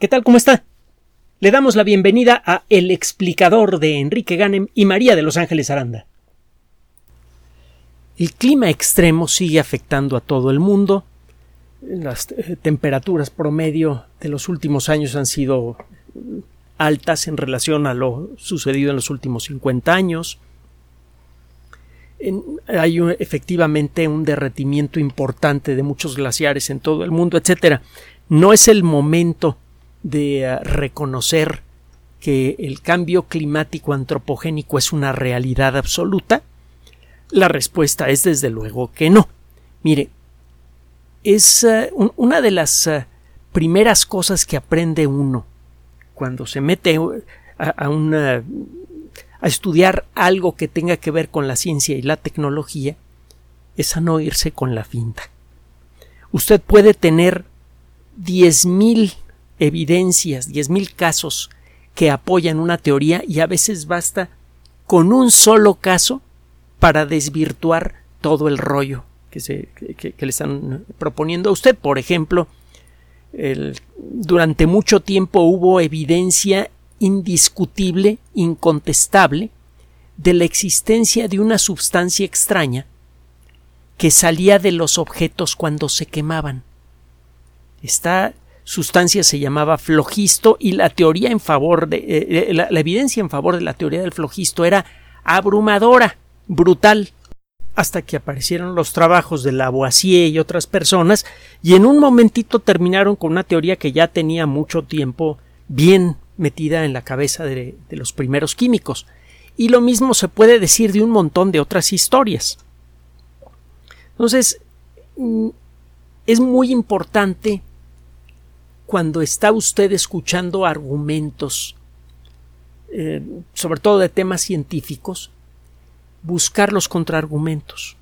¿Qué tal? ¿Cómo está? Le damos la bienvenida a El explicador de Enrique Ganem y María de Los Ángeles Aranda. El clima extremo sigue afectando a todo el mundo. Las eh, temperaturas promedio de los últimos años han sido altas en relación a lo sucedido en los últimos 50 años. hay efectivamente un derretimiento importante de muchos glaciares en todo el mundo, etcétera. No es el momento de eh, reconocer que el cambio climático antropogénico es una realidad absoluta? La respuesta es desde luego que no. Mire, es eh, una de las eh, primeras cosas que aprende uno cuando se mete a, a, a estudiar algo que tenga que ver con la ciencia y la tecnología es a no irse con la finta. Usted puede tener diez mil evidencias, diez mil casos que apoyan una teoría y a veces basta con un solo caso para desvirtuar todo el rollo que, se, que, le están proponiendo a usted. Por ejemplo, durante mucho tiempo hubo evidencia indiscutible, incontestable, de la existencia de una sustancia extraña que salía de los objetos cuando se quemaban. Está sustancia se llamaba flogisto y la teoría en favor de eh, eh, la, evidencia en favor de la teoría del flogisto era abrumadora, brutal, hasta que aparecieron los trabajos de Lavoisier y otras personas y en un momentito terminaron con una teoría que ya tenía mucho tiempo bien metida en la cabeza de los primeros químicos. Y lo mismo se puede decir de un montón de otras historias. Entonces, mm, es muy importante cuando está usted escuchando argumentos, eh, sobre todo de temas científicos, buscar los contraargumentos.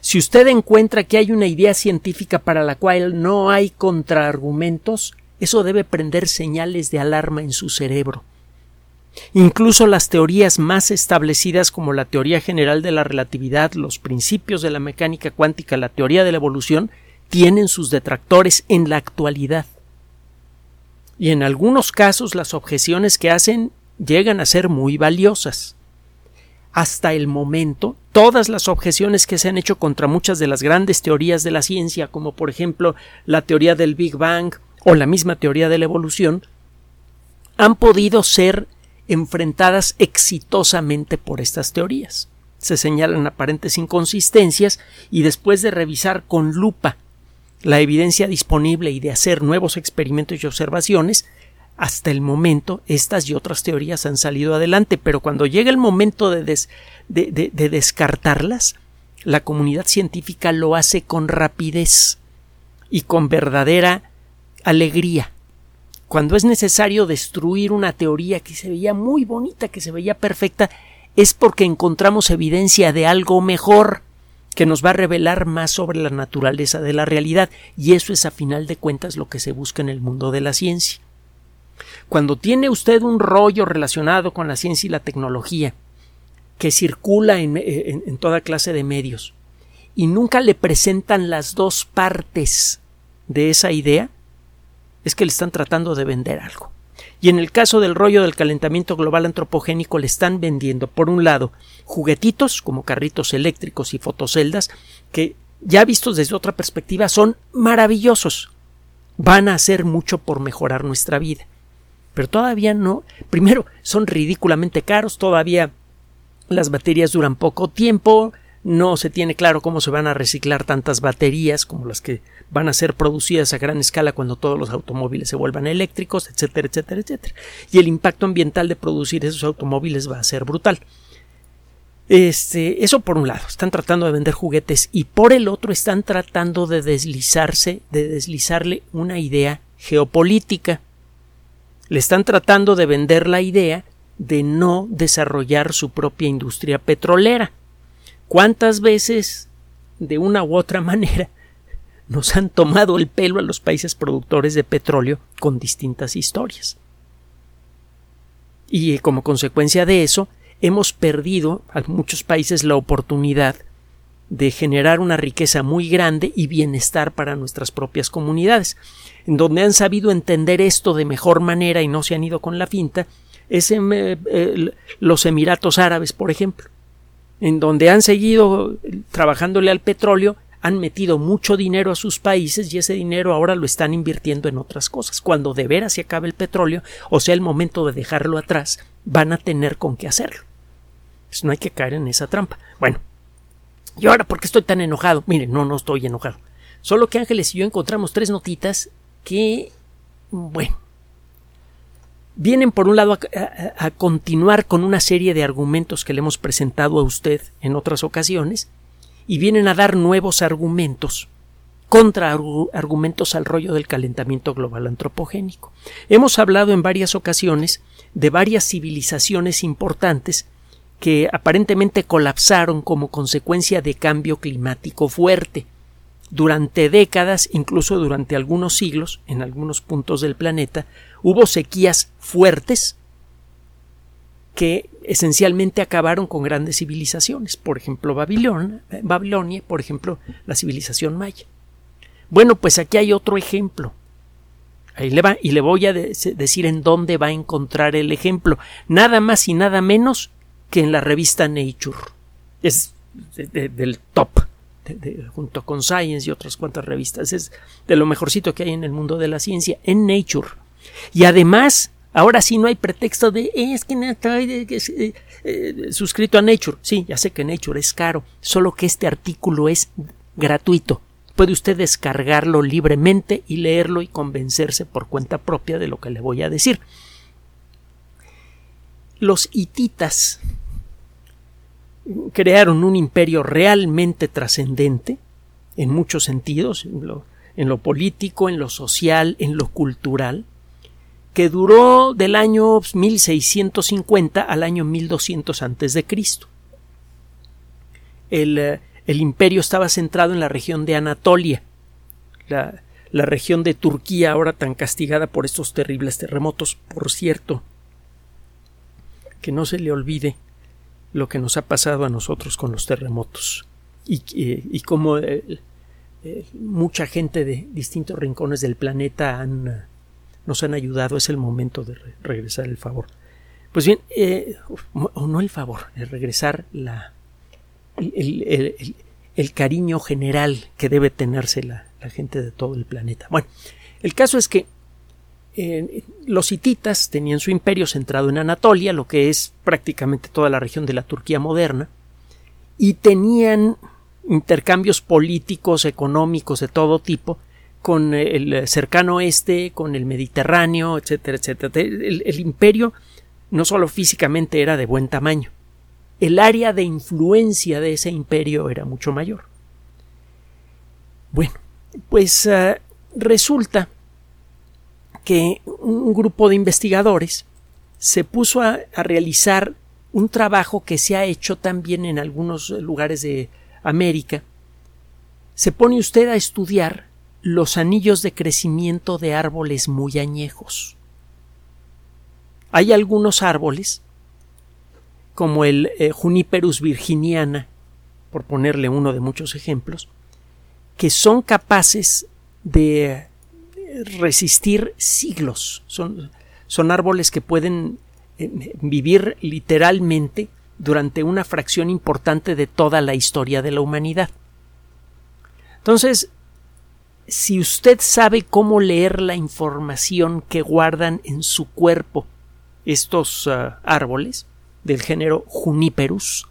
Si usted encuentra que hay una idea científica para la cual no hay contraargumentos, eso debe prender señales de alarma en su cerebro. Incluso las teorías más establecidas como la teoría general de la relatividad, los principios de la mecánica cuántica, la teoría de la evolución, tienen sus detractores en la actualidad. Y en algunos casos las objeciones que hacen llegan a ser muy valiosas. Hasta el momento, todas las objeciones que se han hecho contra muchas de las grandes teorías de la ciencia, como por ejemplo la teoría del Big Bang o la misma teoría de la evolución, han podido ser enfrentadas exitosamente por estas teorías. Se señalan aparentes inconsistencias y después de revisar con lupa la evidencia disponible y de hacer nuevos experimentos y observaciones, hasta el momento estas y otras teorías han salido adelante, pero cuando llega el momento de, de, descartarlas, la comunidad científica lo hace con rapidez y con verdadera alegría. Cuando es necesario destruir una teoría que se veía muy bonita, que se veía perfecta, es porque encontramos evidencia de algo mejor que nos va a revelar más sobre la naturaleza de la realidad, y eso es a final de cuentas lo que se busca en el mundo de la ciencia. Cuando tiene usted un rollo relacionado con la ciencia y la tecnología, que circula en, en toda clase de medios, y nunca le presentan las dos partes de esa idea, es que le están tratando de vender algo. Y en el caso del rollo del calentamiento global antropogénico le están vendiendo, por un lado, juguetitos como carritos eléctricos y fotoceldas, que ya vistos desde otra perspectiva son maravillosos. Van a hacer mucho por mejorar nuestra vida. Pero todavía no. Primero, son ridículamente caros, todavía las baterías duran poco tiempo, no se tiene claro cómo se van a reciclar tantas baterías como las que van a ser producidas a gran escala cuando todos los automóviles se vuelvan eléctricos, etcétera, etcétera, etcétera. Y el impacto ambiental de producir esos automóviles va a ser brutal. Este, eso por un lado, están tratando de vender juguetes y por el otro están tratando de deslizarse, de deslizarle una idea geopolítica. Le están tratando de vender la idea de no desarrollar su propia industria petrolera. ¿Cuántas veces, de una u otra manera, nos han tomado el pelo a los países productores de petróleo con distintas historias? Y como consecuencia de eso, hemos perdido a muchos países la oportunidad de generar una riqueza muy grande y bienestar para nuestras propias comunidades. En donde han sabido entender esto de mejor manera y no se han ido con la finta es en eh, los Emiratos Árabes, por ejemplo, en donde han seguido trabajándole al petróleo, han metido mucho dinero a sus países y ese dinero ahora lo están invirtiendo en otras cosas. Cuando de veras se acabe el petróleo, o sea el momento de dejarlo atrás, van a tener con qué hacerlo. Pues no hay que caer en esa trampa. Bueno, ¿y ahora por qué estoy tan enojado? Miren, no, no estoy enojado. Solo que Ángeles y yo encontramos tres notitas que, bueno, vienen por un lado a, continuar con una serie de argumentos que le hemos presentado a usted en otras ocasiones y vienen a dar nuevos argumentos contra argumentos al rollo del calentamiento global antropogénico. Hemos hablado en varias ocasiones de varias civilizaciones importantes que aparentemente colapsaron como consecuencia de cambio climático fuerte. Durante décadas, incluso durante algunos siglos, en algunos puntos del planeta, hubo sequías fuertes que esencialmente acabaron con grandes civilizaciones, por ejemplo Babilonia, Babilonia, por ejemplo la civilización maya. Bueno, pues aquí hay otro ejemplo. Ahí le va, y le voy a decir en dónde va a encontrar el ejemplo. Nada más y nada menos que en la revista Nature. Es del top junto con Science y otras cuantas revistas. Es de lo mejorcito que hay en el mundo de la ciencia, en Nature. Y además, ahora sí no hay pretexto de es que estoy eh, eh, suscrito a Nature. Sí, ya sé que Nature es caro, solo que este artículo es gratuito. Puede usted descargarlo libremente y leerlo y convencerse por cuenta propia de lo que le voy a decir. Los hititas crearon un imperio realmente trascendente en muchos sentidos, en lo, político, en lo social, en lo cultural, que duró del año 1650 al año 1200 antes de eh, el, imperio estaba centrado en la región de Anatolia, la, la región de Turquía ahora tan castigada por estos terribles terremotos, por cierto, que no se le olvide lo que nos ha pasado a nosotros con los terremotos y, y, cómo eh, eh, mucha gente de distintos rincones del planeta han, nos han ayudado. Es el momento de regresar el favor. Pues bien, eh, o no el favor, de regresar la, el, el, cariño general que debe tenerse la gente de todo el planeta. Bueno, el caso es que los hititas tenían su imperio centrado en Anatolia, lo que es prácticamente toda la región de la Turquía moderna, y tenían intercambios políticos, económicos de todo tipo con el cercano oeste, con el Mediterráneo, etcétera, etcétera. el imperio no solo físicamente era de buen tamaño, el área de influencia de ese imperio era mucho mayor. Bueno, pues ah, resulta que un grupo de investigadores se puso a, realizar un trabajo que se ha hecho también en algunos lugares de América. Se pone usted a estudiar los anillos de crecimiento de árboles muy añejos. Hay algunos árboles, como el eh, Juniperus virginiana, por ponerle uno de muchos ejemplos, que son capaces de resistir siglos. Son, son árboles que pueden eh, vivir literalmente durante una fracción importante de toda la historia de la humanidad. Entonces, si usted sabe cómo leer la información que guardan en su cuerpo estos ah, árboles del género Juniperus,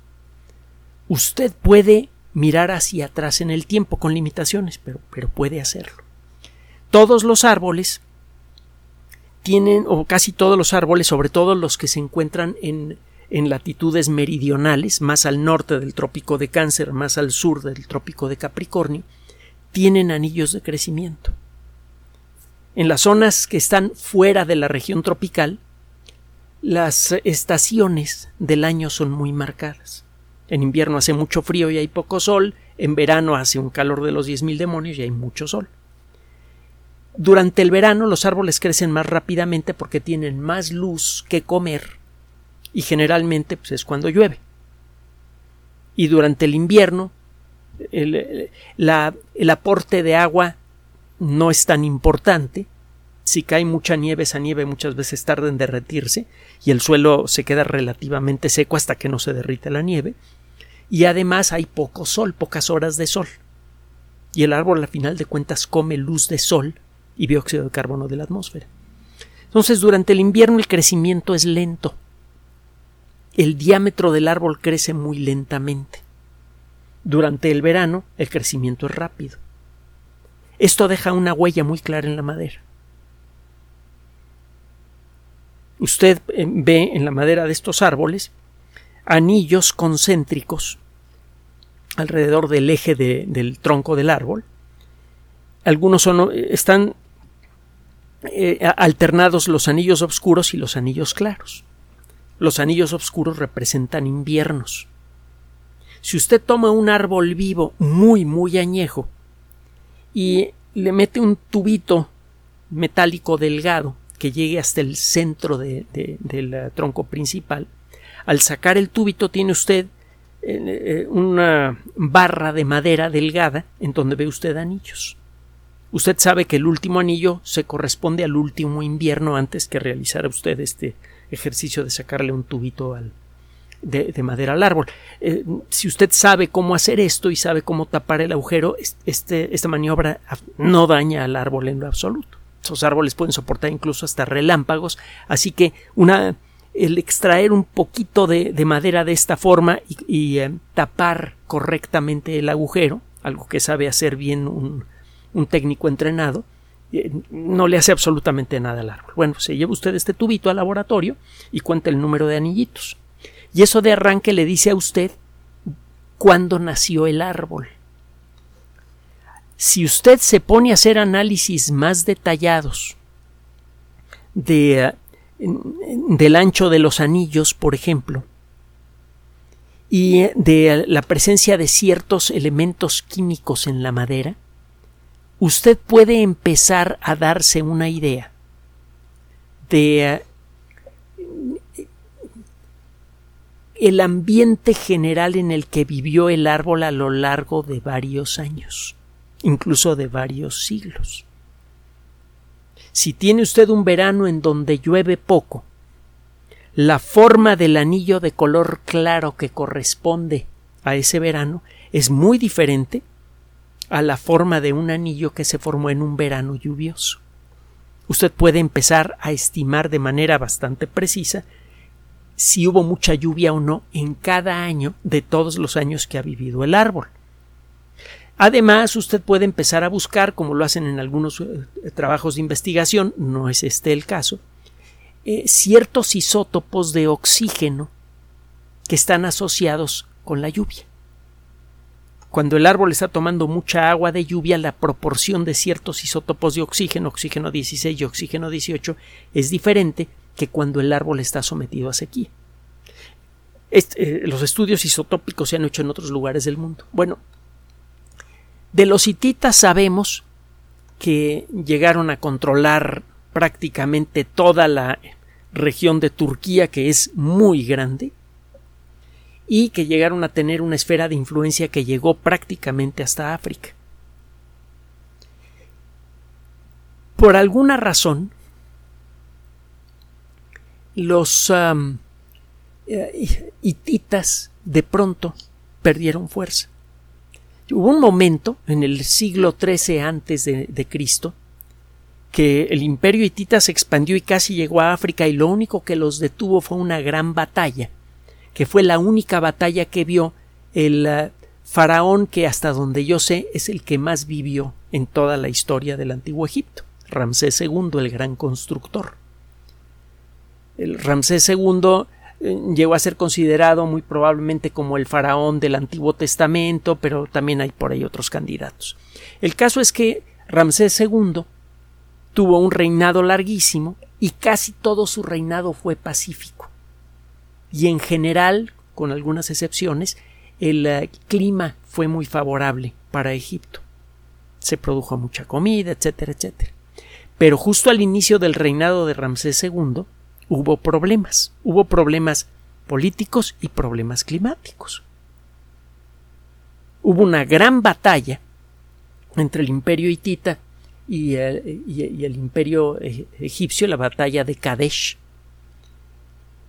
usted puede mirar hacia atrás en el tiempo con limitaciones, pero, pero puede hacerlo todos los árboles tienen, o casi todos los árboles, sobre todo los que se encuentran en, en latitudes meridionales, más al norte del trópico de Cáncer, más al sur del trópico de Capricornio, tienen anillos de crecimiento. En las zonas que están fuera de la región tropical, las estaciones del año son muy marcadas. En invierno hace mucho frío y hay poco sol, en verano hace un calor de los diez mil demonios y hay mucho sol. Durante el verano los árboles crecen más rápidamente porque tienen más luz que comer y generalmente pues, es cuando llueve. Y durante el invierno el, el aporte de agua no es tan importante. Si cae mucha nieve, esa nieve muchas veces tarda en derretirse y el suelo se queda relativamente seco hasta que no se derrite la nieve. Y además hay poco sol, pocas horas de sol. Y el árbol, al final de cuentas, come luz de sol y dióxido de carbono de la atmósfera. Entonces, durante el invierno el crecimiento es lento. El diámetro del árbol crece muy lentamente. Durante el verano el crecimiento es rápido. Esto deja una huella muy clara en la madera. Usted eh, ve en la madera de estos árboles anillos concéntricos alrededor del eje del tronco del árbol. Algunos son, están eh, alternados los anillos oscuros y los anillos claros. Los anillos oscuros representan inviernos. Si usted toma un árbol vivo muy, muy añejo y le mete un tubito metálico delgado que llegue hasta el centro del eh, tronco principal, al sacar el tubito tiene usted eh, una barra de madera delgada en donde ve usted anillos. Usted sabe que el último anillo se corresponde al último invierno antes que realizara usted este ejercicio de sacarle un tubito al, de, madera al árbol. Eh, si usted sabe cómo hacer esto y sabe cómo tapar el agujero, este, esta maniobra no daña al árbol en lo absoluto. Esos árboles pueden soportar incluso hasta relámpagos, así que una el extraer un poquito de, madera de esta forma y, eh, tapar correctamente el agujero, algo que sabe hacer bien un, un técnico entrenado, eh, no le hace absolutamente nada al árbol. Bueno, se lleva usted este tubito al laboratorio y cuenta el número de anillitos. Y eso de arranque le dice a usted cuándo nació el árbol. Si usted se pone a hacer análisis más detallados de, eh, del ancho de los anillos, por ejemplo, y de la presencia de ciertos elementos químicos en la madera, usted puede empezar a darse una idea de eh, el ambiente general en el que vivió el árbol a lo largo de varios años, incluso de varios siglos. Si tiene usted un verano en donde llueve poco, la forma del anillo de color claro que corresponde a ese verano es muy diferente a la forma de un anillo que se formó en un verano lluvioso. Usted puede empezar a estimar de manera bastante precisa si hubo mucha lluvia o no en cada año de todos los años que ha vivido el árbol. Además, usted puede empezar a buscar, como lo hacen en algunos eh, trabajos de investigación, no es este el caso, eh, ciertos isótopos de oxígeno que están asociados con la lluvia. Cuando el árbol está tomando mucha agua de lluvia, la proporción de ciertos isótopos de oxígeno, oxígeno 16 y oxígeno 18, es diferente que cuando el árbol está sometido a sequía. Eh, los estudios isotópicos se han hecho en otros lugares del mundo. Bueno, de los hititas sabemos que llegaron a controlar prácticamente toda la región de Turquía, que es muy grande, y que llegaron a tener una esfera de influencia que llegó prácticamente hasta África. Por alguna razón, los eh, hititas de pronto perdieron fuerza. Hubo un momento en el siglo XIII antes de, de Cristo que el imperio hitita se expandió y casi llegó a África y lo único que los detuvo fue una gran batalla que fue la única batalla que vio el eh, faraón que hasta donde yo sé es el que más vivió en toda la historia del antiguo Egipto, Ramsés II, el gran constructor. El Ramsés II eh, llegó a ser considerado muy probablemente como el faraón del Antiguo Testamento, pero también hay por ahí otros candidatos. El caso es que Ramsés II tuvo un reinado larguísimo y casi todo su reinado fue pacífico y en general, con algunas excepciones, el eh, clima fue muy favorable para Egipto. Se produjo mucha comida, etcétera, etcétera. Pero justo al inicio del reinado de Ramsés II hubo problemas, hubo problemas políticos y problemas climáticos. hubo una gran batalla entre el imperio hitita y el, imperio e, egipcio, la batalla de Kadesh.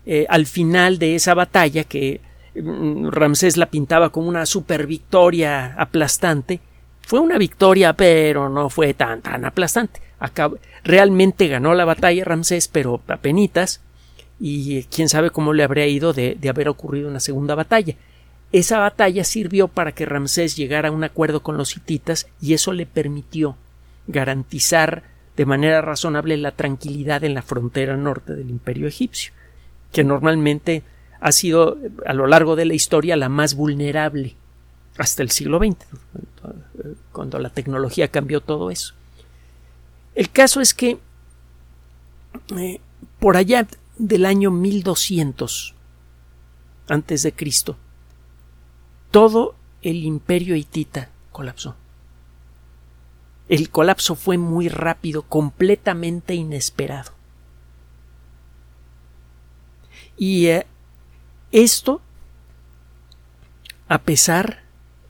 Eh, al final de esa batalla, que mm, Ramsés la pintaba como una super victoria aplastante, fue una victoria, pero no fue tan, tan aplastante. realmente ganó la batalla Ramsés, pero a penitas, y quién sabe cómo le habría ido de haber ocurrido una segunda batalla. Esa batalla sirvió para que Ramsés llegara a un acuerdo con los hititas y eso le permitió garantizar de manera razonable la tranquilidad en la frontera norte del imperio egipcio, que normalmente ha sido a lo largo de la historia la más vulnerable hasta el siglo XX, cuando la tecnología cambió todo eso. El caso es que eh, por allá del año 1200 antes de Cristo, todo el imperio hitita colapsó. El colapso fue muy rápido, completamente inesperado. Y eh, esto, a pesar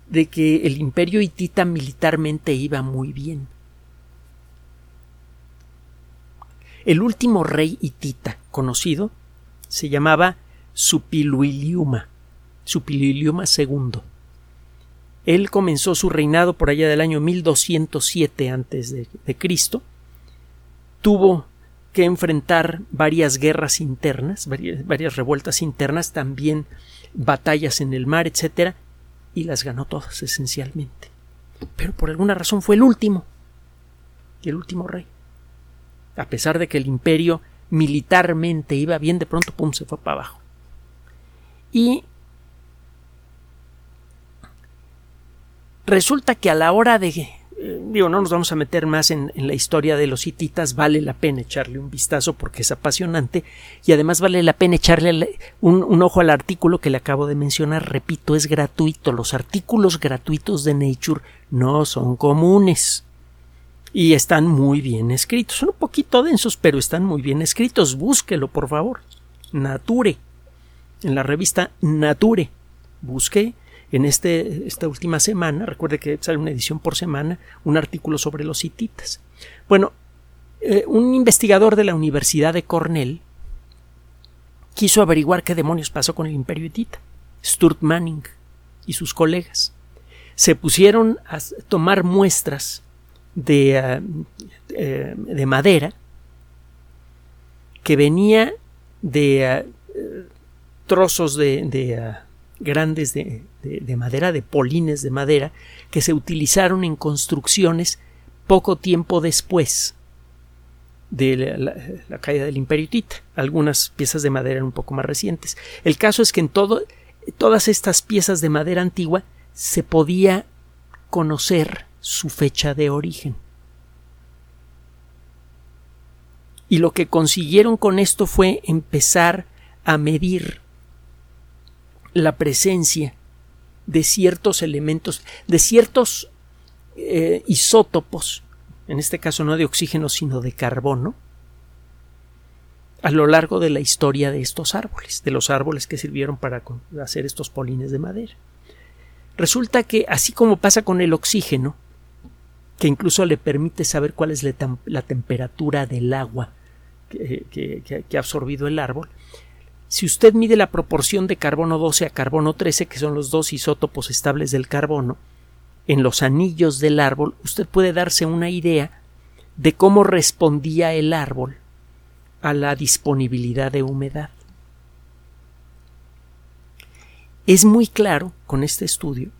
de que el imperio hitita militarmente iba muy bien. El último rey hitita conocido se llamaba Supiluiliuma, Supiluiliuma II. Él comenzó su reinado por allá del año 1207 antes de, de Cristo. Tuvo que enfrentar varias guerras internas, varias, revueltas internas, también batallas en el mar, etcétera, y las ganó todas esencialmente. Pero por alguna razón fue el último, el último rey. A pesar de que el imperio militarmente iba bien, de pronto, pum, se fue para abajo. Y resulta que a la hora de eh, digo, no nos vamos a meter más en, la historia de los hititas, vale la pena echarle un vistazo porque es apasionante y además vale la pena echarle un, un, ojo al artículo que le acabo de mencionar. Repito, es gratuito. Los artículos gratuitos de Nature no son comunes y están muy bien escritos. Son un poquito densos, pero están muy bien escritos. Búsquelo, por favor. Nature. En la revista Nature. Busque en este, esta última semana, recuerde que sale una edición por semana, un artículo sobre los hititas. Bueno, eh, un investigador de la Universidad de Cornell quiso averiguar qué demonios pasó con el imperio hitita. Sturt Manning y sus colegas se pusieron a tomar muestras eh, eh, de madera que venía de trozos de, grandes de, madera, de polines de madera, que se utilizaron en construcciones poco tiempo después de la, caída del imperio. Algunas piezas de madera eran un poco más recientes. El caso es que en todo, todas estas piezas de madera antigua se podía conocer su fecha de origen. Y lo que consiguieron con esto fue empezar a medir la presencia de ciertos elementos, de ciertos eh, isótopos, en este caso no de oxígeno, sino de carbono, a lo largo de la historia de estos árboles, de los árboles que sirvieron para hacer estos polines de madera. Resulta que, así como pasa con el oxígeno, que incluso le permite saber cuál es la, temperatura del agua que ha absorbido el árbol, si usted mide la proporción de carbono 12 a carbono 13, que son los dos isótopos estables del carbono, en los anillos del árbol, usted puede darse una idea de cómo respondía el árbol a la disponibilidad de humedad. Es muy claro con este estudio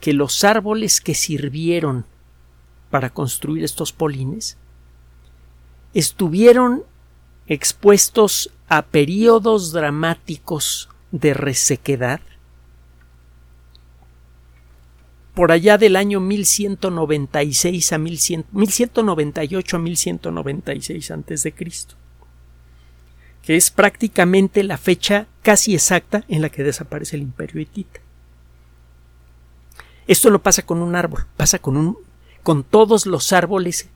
que los árboles que sirvieron para construir estos polines estuvieron expuestos a periodos dramáticos de resequedad por allá del año 1196 a 1198 a 1196 antes de Cristo, que es prácticamente la fecha casi exacta en la que desaparece el imperio hitita. Esto no pasa con un árbol, pasa con con todos los árboles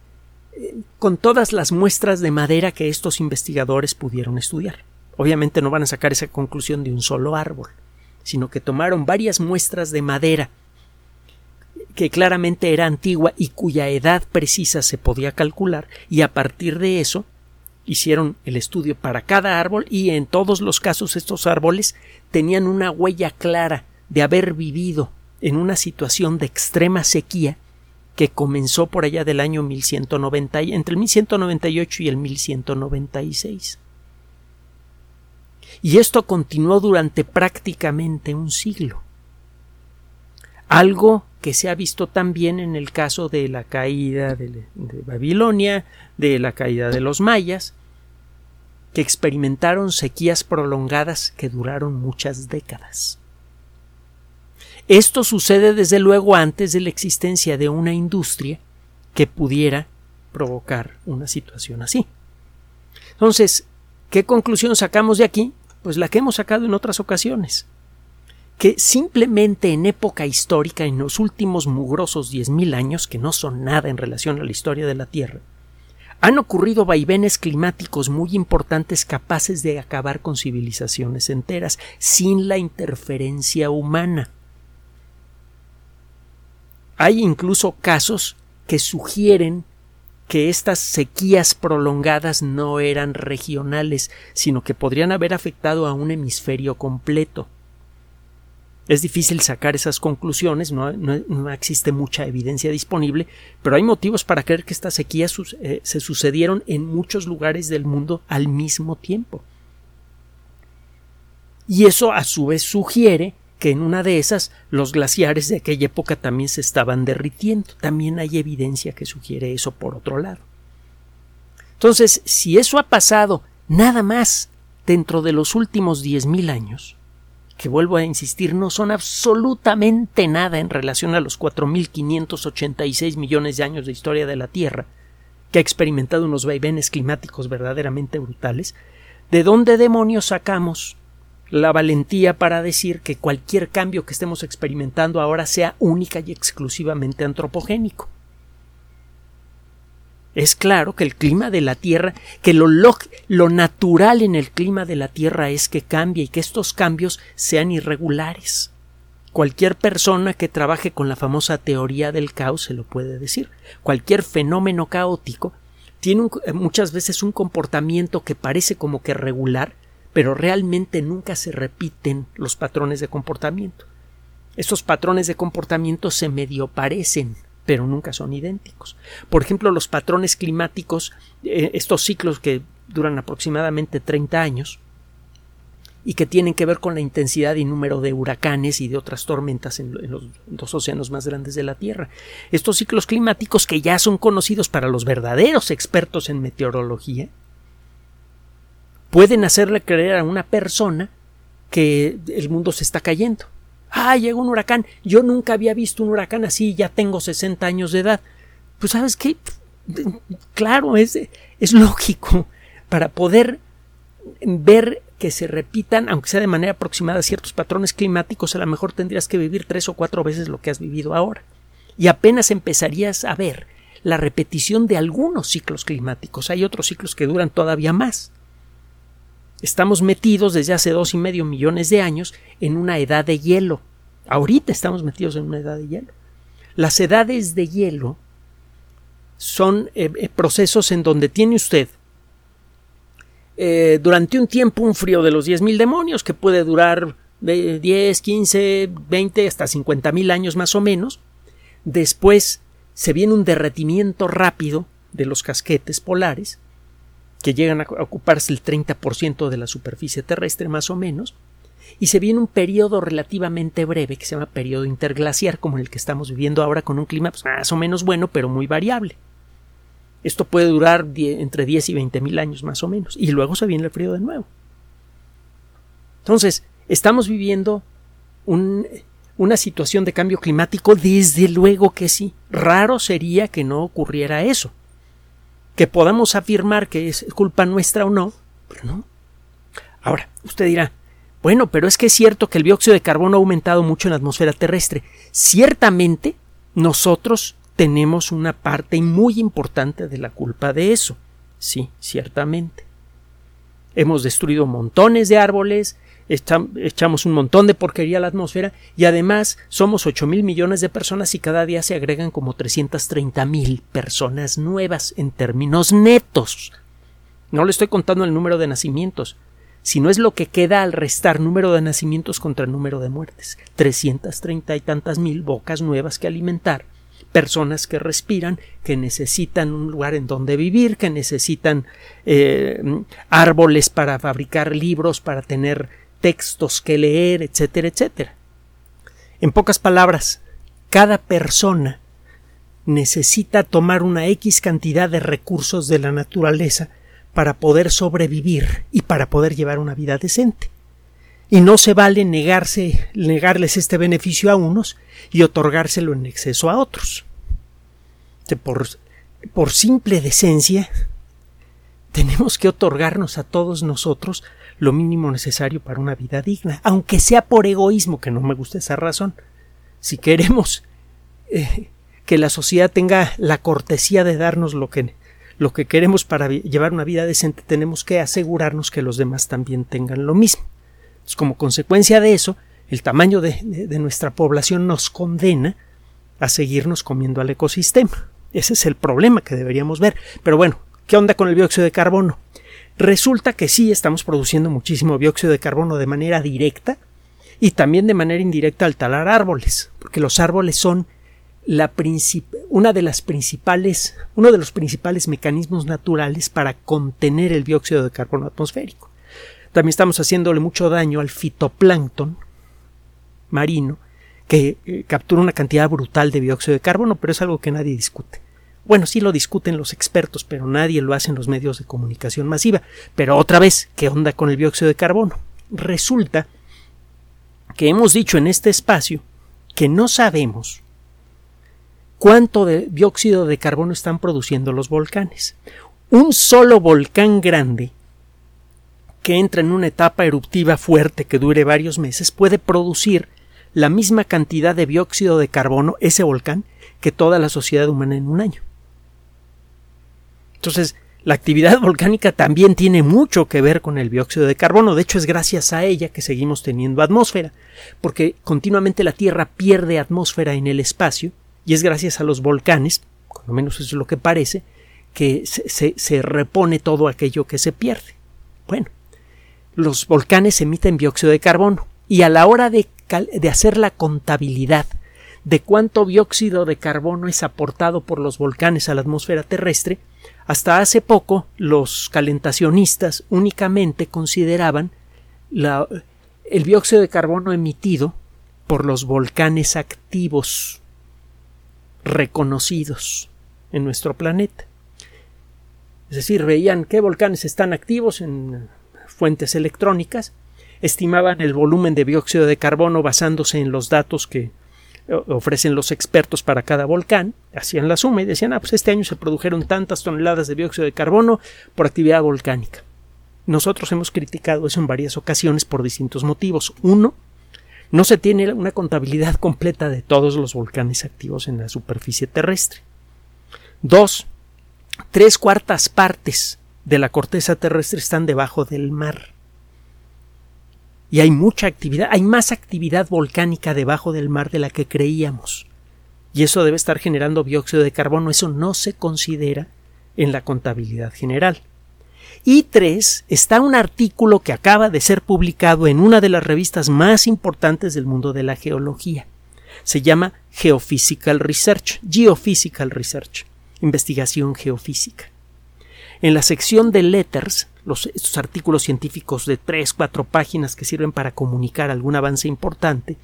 con todas las muestras de madera que estos investigadores pudieron estudiar. Obviamente no van a sacar esa conclusión de un solo árbol, sino que tomaron varias muestras de madera que claramente era antigua y cuya edad precisa se podía calcular, y a partir de eso hicieron el estudio para cada árbol y en todos los casos estos árboles tenían una huella clara de haber vivido en una situación de extrema sequía que comenzó por allá del año 1190, entre el 1198 y el 1196. Y esto continuó durante prácticamente un siglo. Algo que se ha visto también en el caso de la caída de, de Babilonia, de la caída de los mayas, que experimentaron sequías prolongadas que duraron muchas décadas. Esto sucede desde luego antes de la existencia de una industria que pudiera provocar una situación así. Entonces, ¿qué conclusión sacamos de aquí? Pues la que hemos sacado en otras ocasiones. Que simplemente en época histórica, en los últimos mugrosos diez mil años, que no son nada en relación a la historia de la Tierra, han ocurrido vaivenes climáticos muy importantes capaces de acabar con civilizaciones enteras sin la interferencia humana. Hay incluso casos que sugieren que estas sequías prolongadas no eran regionales, sino que podrían haber afectado a un hemisferio completo. Es difícil sacar esas conclusiones, no, existe mucha evidencia disponible, pero hay motivos para creer que estas sequías eh, se sucedieron en muchos lugares del mundo al mismo tiempo. Y eso a su vez sugiere que en una de esas los glaciares de aquella época también se estaban derritiendo. También hay evidencia que sugiere eso por otro lado. Entonces, si eso ha pasado nada más dentro de los últimos diez mil años, que vuelvo a insistir, no son absolutamente nada en relación a los 4.586 millones de años de historia de la Tierra, que ha experimentado unos vaivenes climáticos verdaderamente brutales, ¿de dónde demonios sacamos la valentía para decir que cualquier cambio que estemos experimentando ahora sea única y exclusivamente antropogénico. Es claro que el clima de la Tierra, que lo, lo, natural en el clima de la Tierra es que cambie y que estos cambios sean irregulares. Cualquier persona que trabaje con la famosa teoría del caos se lo puede decir. Cualquier fenómeno caótico tiene muchas veces un comportamiento que parece como que regular, pero realmente nunca se repiten los patrones de comportamiento. Estos patrones de comportamiento se medio parecen, pero nunca son idénticos. Por ejemplo, los patrones climáticos, eh, estos ciclos que duran aproximadamente 30 años y que tienen que ver con la intensidad y número de huracanes y de otras tormentas en, los dos océanos más grandes de la Tierra. Estos ciclos climáticos que ya son conocidos para los verdaderos expertos en meteorología, pueden hacerle creer a una persona que el mundo se está cayendo. Ah, llegó un huracán. Yo nunca había visto un huracán así, ya tengo 60 años de edad. Pues sabes qué, claro, es, es lógico. Para poder ver que se repitan, aunque sea de manera aproximada, ciertos patrones climáticos, a lo mejor tendrías que vivir tres o cuatro veces lo que has vivido ahora. Y apenas empezarías a ver la repetición de algunos ciclos climáticos. Hay otros ciclos que duran todavía más. Estamos metidos desde hace dos y medio millones de años en una edad de hielo. Ahorita estamos metidos en una edad de hielo. Las edades de hielo son eh, eh, procesos en donde tiene usted eh, durante un tiempo un frío de los 10.000 demonios que puede durar de 10, 15, 20 hasta 50 mil años más o menos. Después se viene un derretimiento rápido de los casquetes polares que llegan a ocuparse el 30% de la superficie terrestre más o menos, y se viene un periodo relativamente breve que se llama periodo interglaciar, como el que estamos viviendo ahora con un clima pues, más o menos bueno, pero muy variable. Esto puede durar entre 10 y 20 mil años más o menos, y luego se viene el frío de nuevo. Entonces, estamos viviendo una situación de cambio climático, desde luego que sí. Raro sería que no ocurriera eso que podamos afirmar que es culpa nuestra o no, pero no. Ahora, usted dirá, bueno, pero es que es cierto que el dióxido de carbono ha aumentado mucho en la atmósfera terrestre. Ciertamente, nosotros tenemos una parte muy importante de la culpa de eso. Sí, ciertamente. hemos destruido montones de árboles, echamos un montón de porquería a la atmósfera y además somos 8 mil millones de personas y cada día se agregan como 330 mil personas nuevas en términos netos. No le estoy contando el número de nacimientos, sino es lo que queda al restar número de nacimientos contra número de muertes. 330 y tantas mil bocas nuevas que alimentar personas que respiran, que necesitan un lugar en donde vivir, que necesitan eh, árboles para fabricar libros, para tener textos que leer, etcétera, etcétera. En pocas palabras, cada persona necesita tomar una X cantidad de recursos de la naturaleza para poder sobrevivir y para poder llevar una vida decente. Y no se vale negarse, negarles este beneficio a unos y otorgárselo en exceso a otros. Por, por simple decencia, tenemos que otorgarnos a todos nosotros lo mínimo necesario para una vida digna, aunque sea por egoísmo, que no me gusta esa razón. Si queremos eh, que la sociedad tenga la cortesía de darnos lo que, lo que queremos para llevar una vida decente, tenemos que asegurarnos que los demás también tengan lo mismo. como consecuencia de eso, el tamaño de, de nuestra población nos condena a seguirnos comiendo al ecosistema. Ese es el problema que deberíamos ver. Pero bueno, ¿qué onda con el dióxido de carbono? Resulta que sí estamos produciendo muchísimo dióxido de carbono de manera directa y también de manera indirecta al talar árboles, porque los árboles son una de las principales, uno de los principales mecanismos naturales para contener el dióxido de carbono atmosférico. También estamos haciéndole mucho daño al fitoplancton marino, que eh, captura una cantidad brutal de dióxido de carbono, pero es algo que nadie discute. Bueno, sí lo discuten los expertos, pero nadie lo hace en los medios de comunicación masiva. Pero otra vez, ¿qué onda con el dióxido de carbono? Resulta que hemos dicho en este espacio que no sabemos cuánto de dióxido de carbono están produciendo los volcanes. Un solo volcán grande que entra en una etapa eruptiva fuerte que dure varios meses puede producir la misma cantidad de dióxido de carbono, ese volcán, que toda la sociedad humana en un año. Entonces, la actividad volcánica también tiene mucho que ver con el dióxido de carbono. De hecho, es gracias a ella que seguimos teniendo atmósfera, porque continuamente la Tierra pierde atmósfera en el espacio, y es gracias a los volcanes, por lo menos es lo que parece, que se, se repone todo aquello que se pierde. Bueno, los volcanes emiten dióxido de carbono, y a la hora de, de hacer la contabilidad de cuánto dióxido de carbono es aportado por los volcanes a la atmósfera terrestre, hasta hace poco los calentacionistas únicamente consideraban el dióxido de carbono emitido por los volcanes activos reconocidos en nuestro planeta. Es decir, veían qué volcanes están activos en fuentes electrónicas, estimaban el volumen de dióxido de carbono basándose en los datos que ofrecen los expertos para cada volcán, hacían la suma y decían, ah, pues este año se produjeron tantas toneladas de dióxido de carbono por actividad volcánica. Nosotros hemos criticado eso en varias ocasiones por distintos motivos. Uno, no se tiene una contabilidad completa de todos los volcanes activos en la superficie terrestre. Dos, tres cuartas partes de la corteza terrestre están debajo del mar y hay mucha actividad, hay más actividad volcánica debajo del mar de la que creíamos. Y eso debe estar generando dióxido de carbono, eso no se considera en la contabilidad general. Y tres, está un artículo que acaba de ser publicado en una de las revistas más importantes del mundo de la geología. Se llama Geophysical Research, Geophysical Research, investigación geofísica. En la sección de Letters estos artículos científicos de tres, cuatro páginas que sirven para comunicar algún avance importante,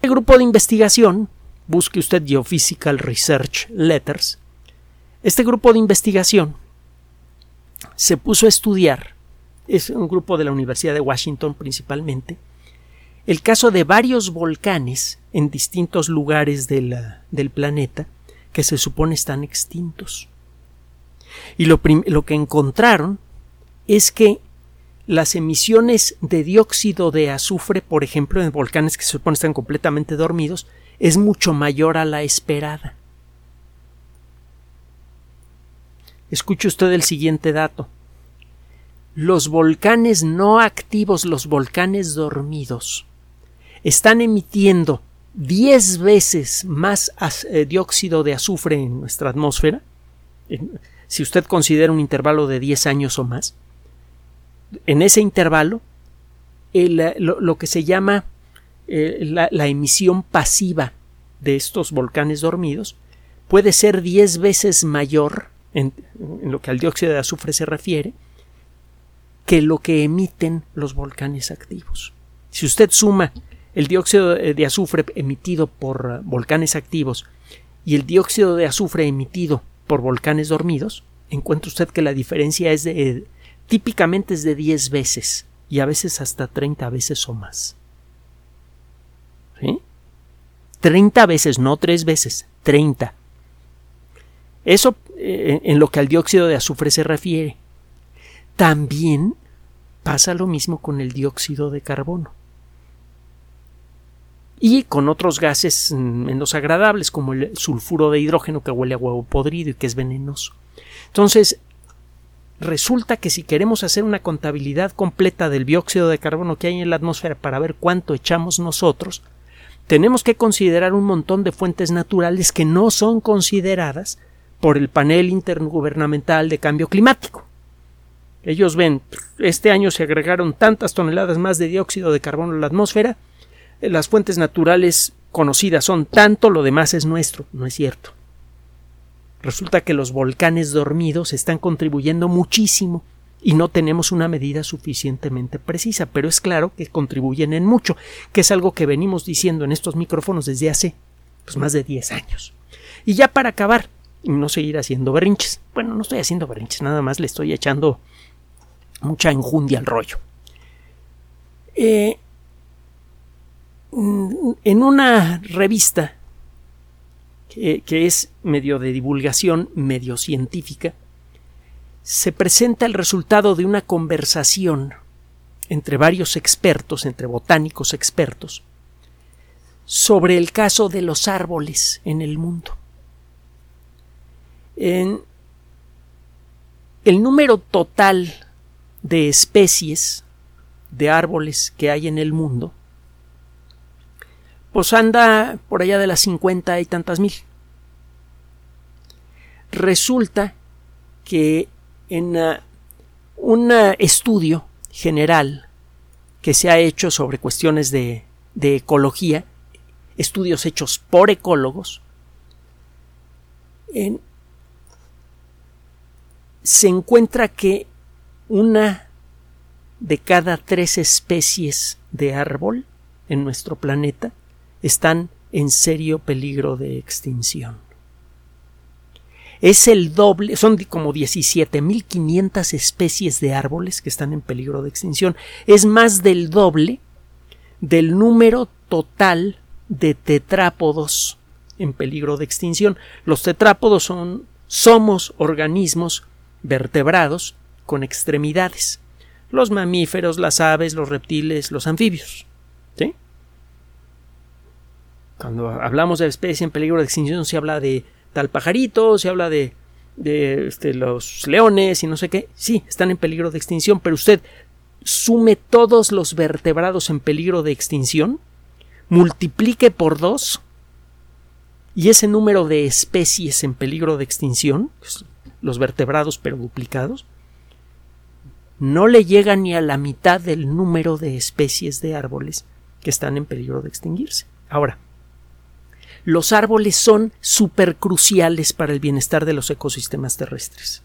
el grupo de investigación, busque usted Geophysical Research Letters, este grupo de investigación se puso a estudiar, es un grupo de la Universidad de Washington principalmente, el caso de varios volcanes en distintos lugares del planeta que se supone están extintos. Y lo, que encontraron es que las emisiones de dióxido de azufre, por ejemplo, en volcanes que se supone están completamente dormidos, es mucho mayor a la esperada. Escuche usted el siguiente dato. los volcanes no activos, los volcanes dormidos, están emitiendo 10 veces más eh, dióxido de azufre en nuestra atmósfera, si usted considera un intervalo de 10 años o más, en ese intervalo, eh, lo, que se llama eh, la, emisión pasiva de estos volcanes dormidos puede ser 10 veces mayor en, lo que al dióxido de azufre se refiere que lo que emiten los volcanes activos. Si usted suma el dióxido de azufre emitido por uh, volcanes activos y el dióxido de azufre emitido por volcanes dormidos, encuentra usted que la diferencia es de típicamente es de 10 veces y a veces hasta 30 veces o más. ¿Sí? 30 veces, no 3 veces, 30. Eso eh, en lo que al dióxido de azufre se refiere. También pasa lo mismo con el dióxido de carbono y con otros gases menos agradables como el sulfuro de hidrógeno que huele a huevo podrido y que es venenoso. Entonces, resulta que si queremos hacer una contabilidad completa del dióxido de carbono que hay en la atmósfera para ver cuánto echamos nosotros, tenemos que considerar un montón de fuentes naturales que no son consideradas por el panel intergubernamental de cambio climático. Ellos ven, este año se agregaron tantas toneladas más de dióxido de carbono en la atmósfera, las fuentes naturales conocidas son tanto, lo demás es nuestro. No es cierto. Resulta que los volcanes dormidos están contribuyendo muchísimo y no tenemos una medida suficientemente precisa, pero es claro que contribuyen en mucho, que es algo que venimos diciendo en estos micrófonos desde hace pues, más de 10 años. Y ya para acabar, y no seguir haciendo berrinches. Bueno, no estoy haciendo berrinches, nada más le estoy echando mucha enjundia al rollo. Eh, en una revista que, es medio de divulgación, medio científica, se presenta el resultado de una conversación entre varios expertos, entre botánicos expertos, sobre el caso de los árboles en el mundo. En el número total de especies de árboles que hay en el mundo pues anda por allá de las cincuenta y tantas mil. Resulta que en uh, un uh, estudio general que se ha hecho sobre cuestiones de, de ecología, estudios hechos por ecólogos, se encuentra que una de cada tres especies de árbol en nuestro planeta están en serio peligro de extinción. Es el doble, son como 17.500 especies de árboles que están en peligro de extinción. Es más del doble del número total de tetrápodos en peligro de extinción. Los tetrápodos son somos organismos vertebrados con extremidades. Los mamíferos, las aves, los reptiles, los anfibios. ¿Sí? Cuando hablamos de especie en peligro de extinción se habla de tal pajarito, se habla de, este, los leones y no sé qué. Sí, están en peligro de extinción, pero usted sume todos los vertebrados en peligro de extinción, multiplique por dos y ese número de especies en peligro de extinción, los vertebrados pero duplicados, no le llega ni a la mitad del número de especies de árboles que están en peligro de extinguirse. Ahora, los árboles son supercruciales para el bienestar de los ecosistemas terrestres.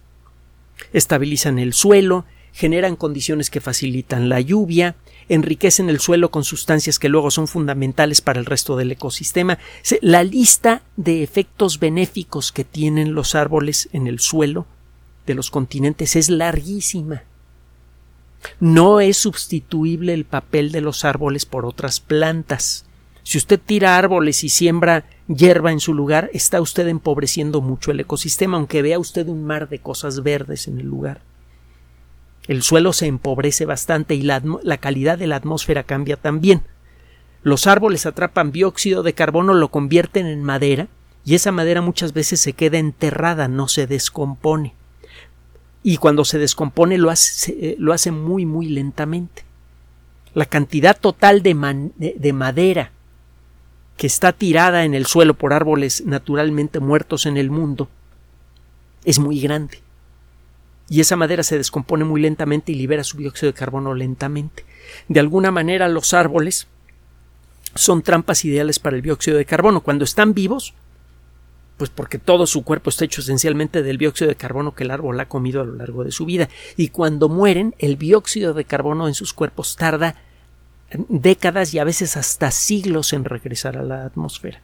Estabilizan el suelo, generan condiciones que facilitan la lluvia, enriquecen el suelo con sustancias que luego son fundamentales para el resto del ecosistema. La lista de efectos benéficos que tienen los árboles en el suelo de los continentes es larguísima. No es sustituible el papel de los árboles por otras plantas. Si usted tira árboles y siembra hierba en su lugar, está usted empobreciendo mucho el ecosistema, aunque vea usted un mar de cosas verdes en el lugar. El suelo se empobrece bastante y la, calidad de la atmósfera cambia también. Los árboles atrapan dióxido de carbono, lo convierten en madera, y esa madera muchas veces se queda enterrada, no se descompone. y cuando se descompone lo hace, eh, muy muy lentamente. La cantidad total de madera que está tirada en el suelo por árboles naturalmente muertos en el mundo es muy grande. Y esa madera se descompone muy lentamente y libera su dióxido de carbono lentamente. De alguna manera los árboles son trampas ideales para el dióxido de carbono. Cuando están vivos, pues porque todo su cuerpo está hecho esencialmente del dióxido de carbono que el árbol ha comido a lo largo de su vida. Y cuando mueren, el dióxido de carbono en sus cuerpos tarda décadas y a veces hasta siglos en regresar a la atmósfera.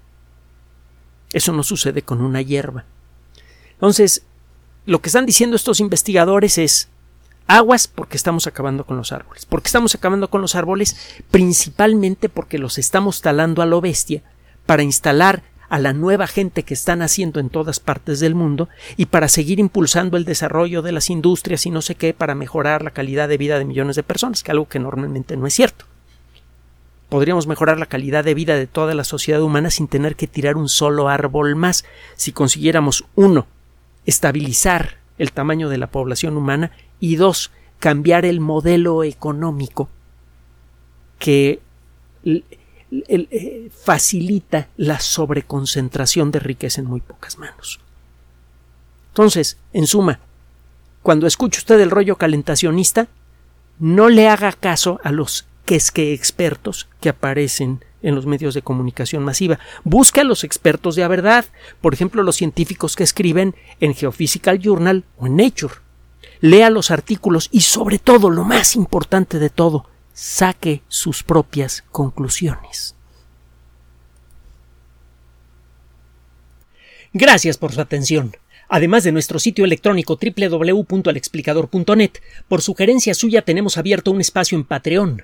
Eso no sucede con una hierba. Entonces, lo que están diciendo estos investigadores es aguas porque estamos acabando con los árboles. Porque estamos acabando con los árboles principalmente porque los estamos talando a lo bestia para instalar a la nueva gente que están haciendo en todas partes del mundo y para seguir impulsando el desarrollo de las industrias y no sé qué para mejorar la calidad de vida de millones de personas, que algo que normalmente no es cierto. Podríamos mejorar la calidad de vida de toda la sociedad humana sin tener que tirar un solo árbol más si consiguiéramos uno estabilizar el tamaño de la población humana y dos cambiar el modelo económico que eh, facilita la sobreconcentración de riqueza en muy pocas manos. Entonces, en suma, cuando escuche usted el rollo calentacionista, no le haga caso a los que es que expertos que aparecen en los medios de comunicación masiva. Busque a los expertos de la verdad, por ejemplo, los científicos que escriben en Geophysical Journal o en Nature. Lea los artículos y sobre todo, lo más importante de todo, saque sus propias conclusiones. Gracias por su atención. Además de nuestro sitio electrónico www.alexplicador.net, por sugerencia suya tenemos abierto un espacio en Patreon,